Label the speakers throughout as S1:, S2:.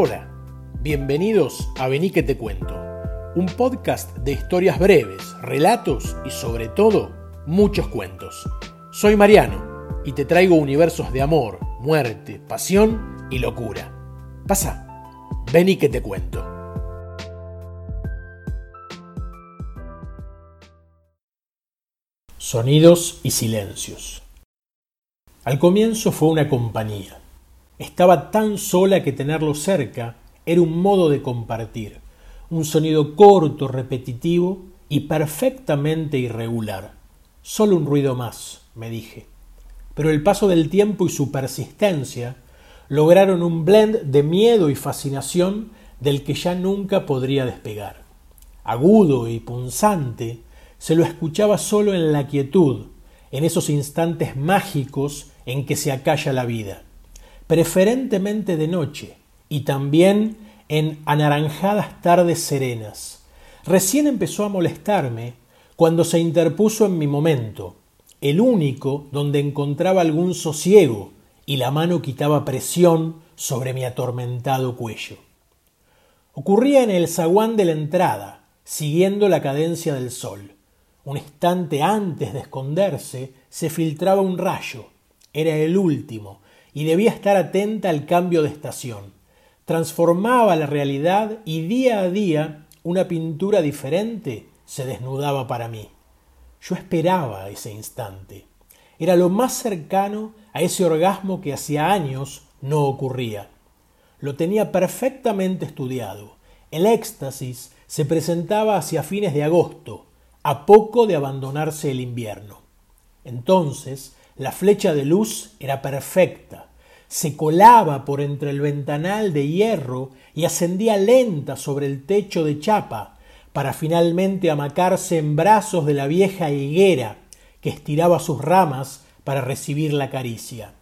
S1: Hola, bienvenidos a Vení que te cuento, un podcast de historias breves, relatos y sobre todo muchos cuentos. Soy Mariano y te traigo universos de amor, muerte, pasión y locura. Pasa, vení que te cuento. Sonidos y silencios. Al comienzo fue una compañía. Estaba tan sola que tenerlo cerca era un modo de compartir, un sonido corto, repetitivo y perfectamente irregular. Solo un ruido más, me dije. Pero el paso del tiempo y su persistencia lograron un blend de miedo y fascinación del que ya nunca podría despegar. Agudo y punzante, se lo escuchaba solo en la quietud, en esos instantes mágicos en que se acalla la vida, preferentemente de noche y también en anaranjadas tardes serenas. Recién empezó a molestarme cuando se interpuso en mi momento, el único donde encontraba algún sosiego y la mano quitaba presión sobre mi atormentado cuello. Ocurría en el zaguán de la entrada, siguiendo la cadencia del sol. Un instante antes de esconderse se filtraba un rayo. Era el último, y debía estar atenta al cambio de estación. Transformaba la realidad y día a día una pintura diferente se desnudaba para mí. Yo esperaba ese instante. Era lo más cercano a ese orgasmo que hacía años no ocurría. Lo tenía perfectamente estudiado. El éxtasis se presentaba hacia fines de agosto, a poco de abandonarse el invierno. Entonces, la flecha de luz era perfecta, se colaba por entre el ventanal de hierro y ascendía lenta sobre el techo de chapa, para finalmente amacarse en brazos de la vieja higuera que estiraba sus ramas para recibir la caricia.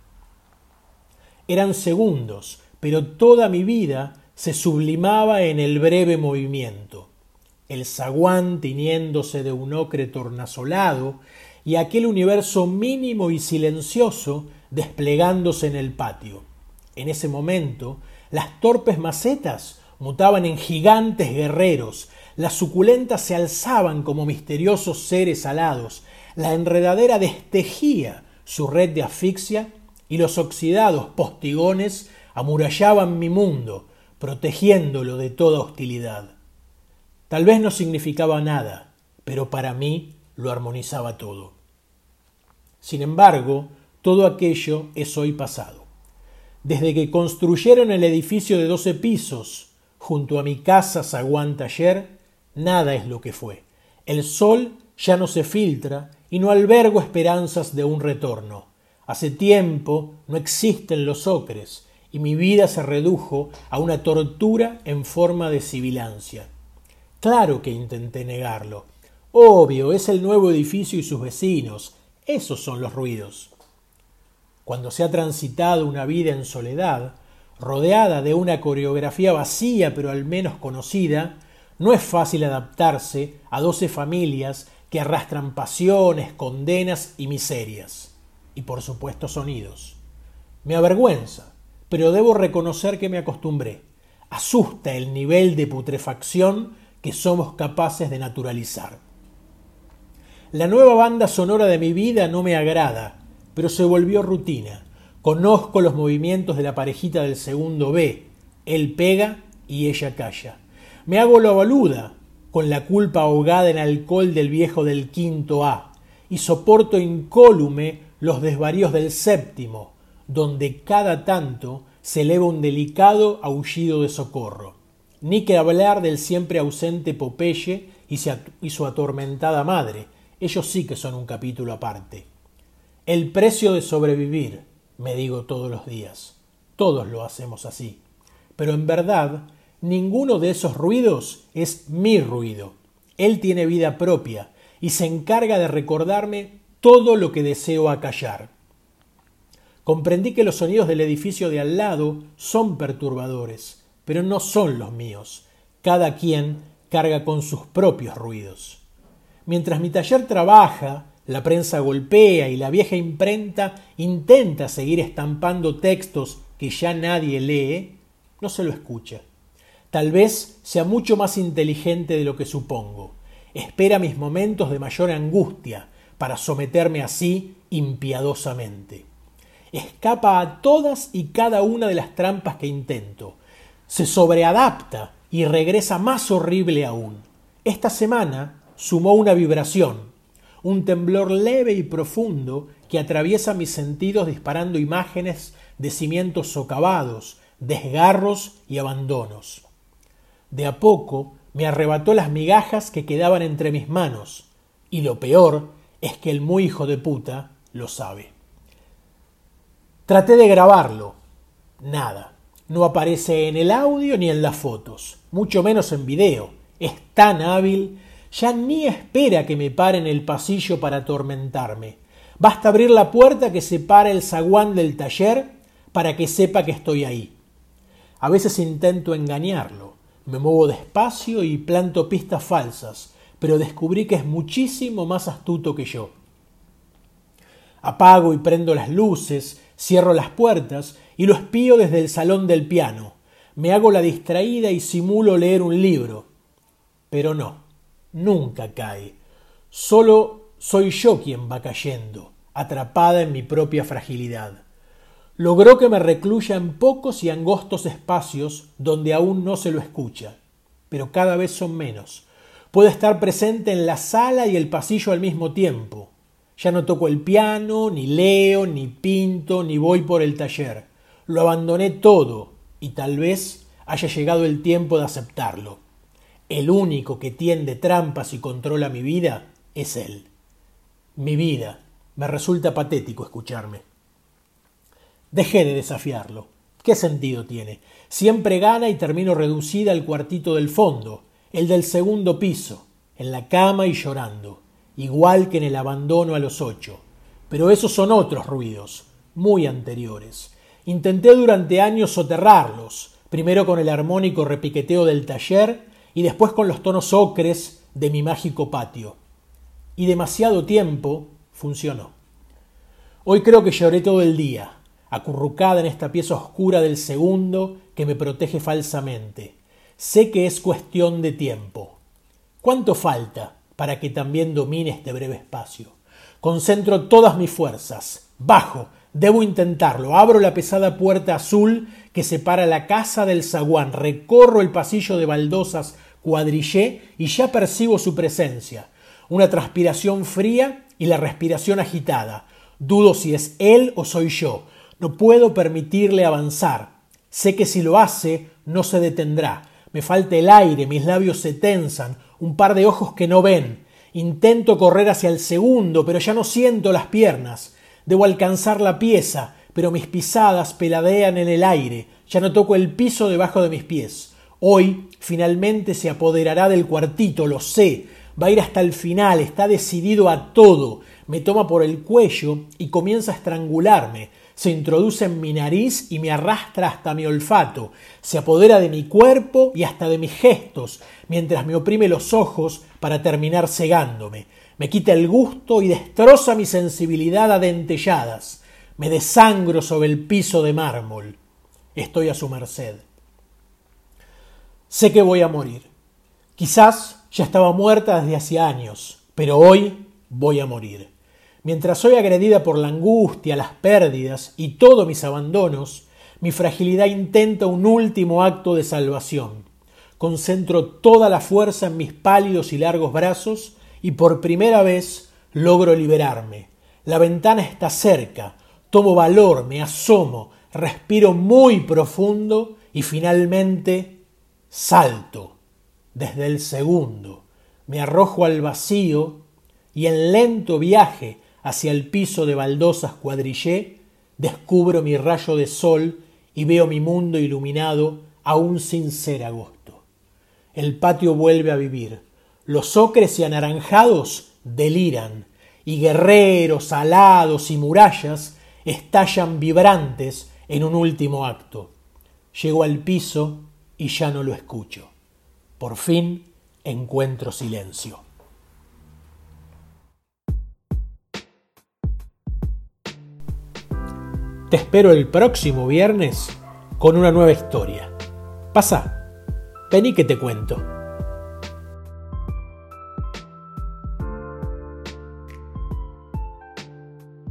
S1: Eran segundos, pero toda mi vida se sublimaba en el breve movimiento el zaguán tiñéndose de un ocre tornasolado y aquel universo mínimo y silencioso desplegándose en el patio. En ese momento, las torpes macetas mutaban en gigantes guerreros, las suculentas se alzaban como misteriosos seres alados, la enredadera destejía su red de asfixia y los oxidados postigones amurallaban mi mundo, protegiéndolo de toda hostilidad. Tal vez no significaba nada, pero para mí lo armonizaba todo. Sin embargo, todo aquello es hoy pasado. Desde que construyeron el edificio de doce pisos junto a mi casa zaguán taller, nada es lo que fue. El sol ya no se filtra y no albergo esperanzas de un retorno. Hace tiempo no existen los ocres y mi vida se redujo a una tortura en forma de sibilancia. Claro que intenté negarlo. Obvio, es el nuevo edificio y sus vecinos. Esos son los ruidos. Cuando se ha transitado una vida en soledad, rodeada de una coreografía vacía pero al menos conocida, no es fácil adaptarse a doce familias que arrastran pasiones, condenas y miserias. Y por supuesto sonidos. Me avergüenza, pero debo reconocer que me acostumbré. Asusta el nivel de putrefacción que somos capaces de naturalizar. La nueva banda sonora de mi vida no me agrada, pero se volvió rutina. Conozco los movimientos de la parejita del segundo B. Él pega y ella calla. Me hago la baluda, con la culpa ahogada en alcohol del viejo del quinto A, y soporto incólume los desvaríos del séptimo, donde cada tanto se eleva un delicado aullido de socorro. Ni que hablar del siempre ausente Popeye y su atormentada madre. Ellos sí que son un capítulo aparte. El precio de sobrevivir, me digo todos los días. Todos lo hacemos así. Pero en verdad, ninguno de esos ruidos es mi ruido. Él tiene vida propia y se encarga de recordarme todo lo que deseo acallar. Comprendí que los sonidos del edificio de al lado son perturbadores, pero no son los míos. Cada quien carga con sus propios ruidos. Mientras mi taller trabaja, la prensa golpea y la vieja imprenta intenta seguir estampando textos que ya nadie lee, no se lo escucha. Tal vez sea mucho más inteligente de lo que supongo. Espera mis momentos de mayor angustia para someterme así impiadosamente. Escapa a todas y cada una de las trampas que intento. Se sobreadapta y regresa más horrible aún. Esta semana sumó una vibración, un temblor leve y profundo que atraviesa mis sentidos disparando imágenes de cimientos socavados, desgarros y abandonos. De a poco me arrebató las migajas que quedaban entre mis manos, y lo peor es que el muy hijo de puta lo sabe. Traté de grabarlo. Nada. No aparece en el audio ni en las fotos, mucho menos en video. Es tan hábil, ya ni espera que me pare en el pasillo para atormentarme. Basta abrir la puerta que separa el zaguán del taller para que sepa que estoy ahí. A veces intento engañarlo, me muevo despacio y planto pistas falsas, pero descubrí que es muchísimo más astuto que yo. Apago y prendo las luces, cierro las puertas y lo espío desde el salón del piano. Me hago la distraída y simulo leer un libro. Pero no, nunca cae. Solo soy yo quien va cayendo, atrapada en mi propia fragilidad logró que me recluya en pocos y angostos espacios donde aún no se lo escucha, pero cada vez son menos. Puedo estar presente en la sala y el pasillo al mismo tiempo. Ya no toco el piano, ni leo, ni pinto, ni voy por el taller. Lo abandoné todo y tal vez haya llegado el tiempo de aceptarlo. El único que tiende trampas y controla mi vida es él. Mi vida. Me resulta patético escucharme. Dejé de desafiarlo. ¿Qué sentido tiene? Siempre gana y termino reducida al cuartito del fondo, el del segundo piso, en la cama y llorando, igual que en el abandono a los ocho. Pero esos son otros ruidos, muy anteriores. Intenté durante años soterrarlos, primero con el armónico repiqueteo del taller y después con los tonos ocres de mi mágico patio. Y demasiado tiempo funcionó. Hoy creo que lloré todo el día, acurrucada en esta pieza oscura del segundo que me protege falsamente. Sé que es cuestión de tiempo. ¿Cuánto falta para que también domine este breve espacio? Concentro todas mis fuerzas. Bajo. Debo intentarlo. Abro la pesada puerta azul que separa la casa del zaguán. Recorro el pasillo de baldosas cuadrillé y ya percibo su presencia. Una transpiración fría y la respiración agitada. Dudo si es él o soy yo. No puedo permitirle avanzar. Sé que si lo hace, no se detendrá. Me falta el aire, mis labios se tensan, un par de ojos que no ven. Intento correr hacia el segundo, pero ya no siento las piernas. Debo alcanzar la pieza, pero mis pisadas peladean en el aire. Ya no toco el piso debajo de mis pies. Hoy, finalmente, se apoderará del cuartito, lo sé. Va a ir hasta el final, está decidido a todo. Me toma por el cuello y comienza a estrangularme se introduce en mi nariz y me arrastra hasta mi olfato, se apodera de mi cuerpo y hasta de mis gestos, mientras me oprime los ojos para terminar cegándome, me quita el gusto y destroza mi sensibilidad a dentelladas, me desangro sobre el piso de mármol. Estoy a su merced. Sé que voy a morir. Quizás ya estaba muerta desde hace años, pero hoy voy a morir. Mientras soy agredida por la angustia, las pérdidas y todos mis abandonos, mi fragilidad intenta un último acto de salvación. Concentro toda la fuerza en mis pálidos y largos brazos y por primera vez logro liberarme. La ventana está cerca, tomo valor, me asomo, respiro muy profundo y finalmente salto desde el segundo. Me arrojo al vacío y en lento viaje hacia el piso de baldosas cuadrillé, descubro mi rayo de sol y veo mi mundo iluminado aún sin ser agosto. El patio vuelve a vivir. Los ocres y anaranjados deliran, y guerreros, alados y murallas estallan vibrantes en un último acto. Llego al piso y ya no lo escucho. Por fin encuentro silencio. Te espero el próximo viernes con una nueva historia. Pasa, vení que te cuento.